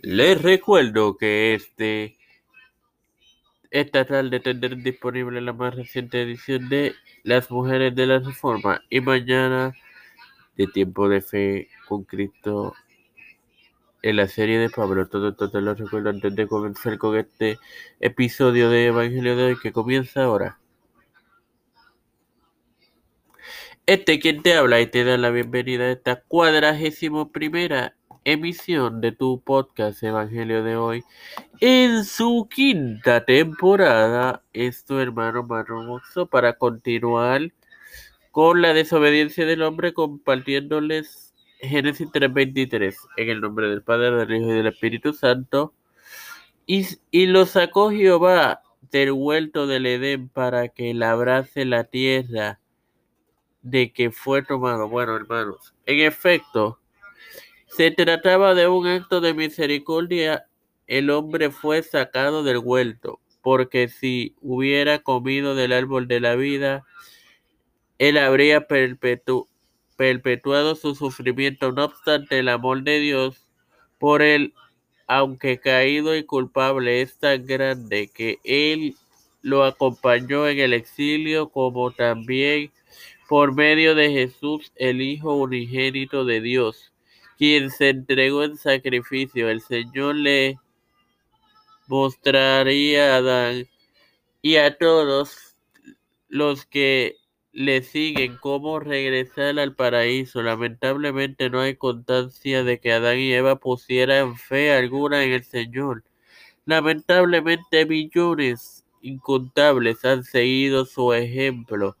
Les recuerdo que este esta tarde tendrán disponible la más reciente edición de Las Mujeres de la Reforma y mañana de Tiempo de Fe con Cristo en la serie de Pablo. Todo esto te lo recuerdo antes de comenzar con este episodio de Evangelio de hoy que comienza ahora. Este quien te habla y te da la bienvenida a esta cuadragésimo primera emisión de tu podcast Evangelio de hoy en su quinta temporada. Es tu hermano Mano para continuar con la desobediencia del hombre compartiéndoles Génesis 3:23 en el nombre del Padre, del Hijo y del Espíritu Santo. Y, y lo sacó Jehová del huerto del Edén para que labrase la tierra de que fue tomado. Bueno, hermanos, en efecto, se trataba de un acto de misericordia. El hombre fue sacado del huerto, porque si hubiera comido del árbol de la vida, él habría perpetu perpetuado su sufrimiento. No obstante, el amor de Dios por él, aunque caído y culpable, es tan grande que él lo acompañó en el exilio, como también por medio de Jesús, el Hijo unigénito de Dios, quien se entregó en sacrificio. El Señor le mostraría a Adán y a todos los que le siguen cómo regresar al paraíso. Lamentablemente no hay constancia de que Adán y Eva pusieran fe alguna en el Señor. Lamentablemente millones incontables han seguido su ejemplo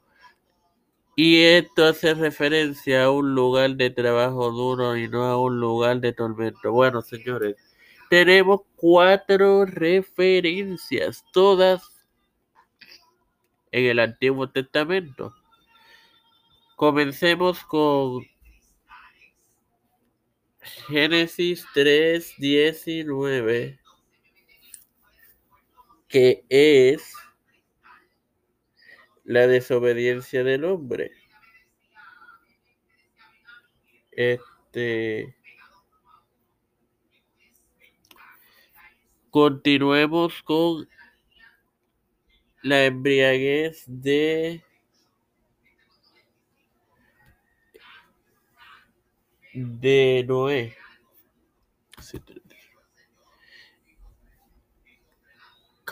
y esto hace referencia a un lugar de trabajo duro y no a un lugar de tormento. Bueno, señores, tenemos cuatro referencias, todas en el Antiguo Testamento. Comencemos con Génesis 3, 19, que es la desobediencia del hombre. Este. Continuemos con la embriaguez de de Noé.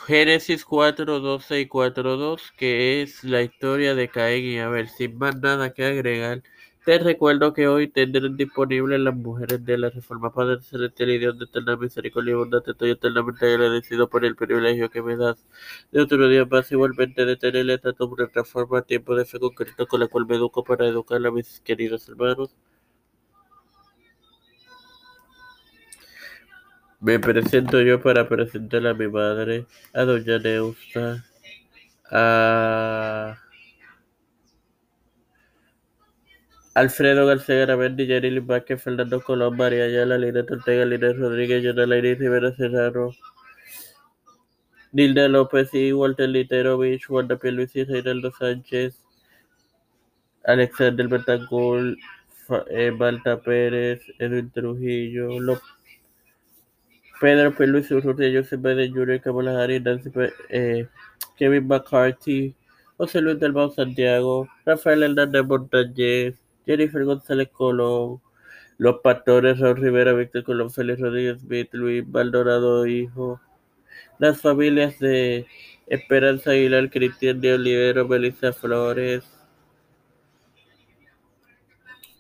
Génesis 4, 12 y 4, 2, que es la historia de Caín y Abel. Sin más nada que agregar, te recuerdo que hoy tendrán disponibles las mujeres de la Reforma Padre Celestial y Dios de eterna misericordia y bondad. Estoy eternamente agradecido por el privilegio que me das de otro día más. Igualmente de tener esta reforma tiempo de fe concreto con la cual me educo para educar a mis queridos hermanos. Me presento yo para presentar a mi madre, a doña Neusta, a Alfredo García Garamendi, Yarili Vázquez, Fernando Colón, María Ayala, Lina Ortega, Lina Rodríguez, Yonala Iris Rivera Serrano, Nilda López y Walter Literovich, Wanda Luis y Reinaldo Sánchez, Alexander Betancourt, eh, Malta Pérez, Edwin Trujillo, López. Pedro P. Luis Urrutia, Joseph Biden Jr., Kamala Harris, Nancy eh, Kevin McCarthy, José Luis del Santiago, Rafael Hernández Montañez, Jennifer González Colón, Los Pastores, Raúl Rivera, Víctor Colón, Félix Rodríguez Smith, Luis Maldonado Hijo, las familias de Esperanza Aguilar, Cristian de Olivero, Melissa Flores,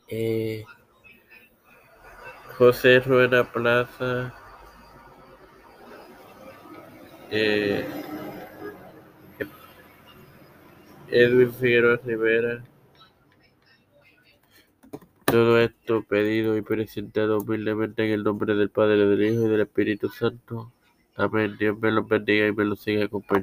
eh, José Rueda Plaza, eh, Edwin Figueroa Rivera. Todo esto pedido y presentado humildemente en el nombre del Padre, del Hijo y del Espíritu Santo. Amén. Dios me los bendiga y me los siga acompañando.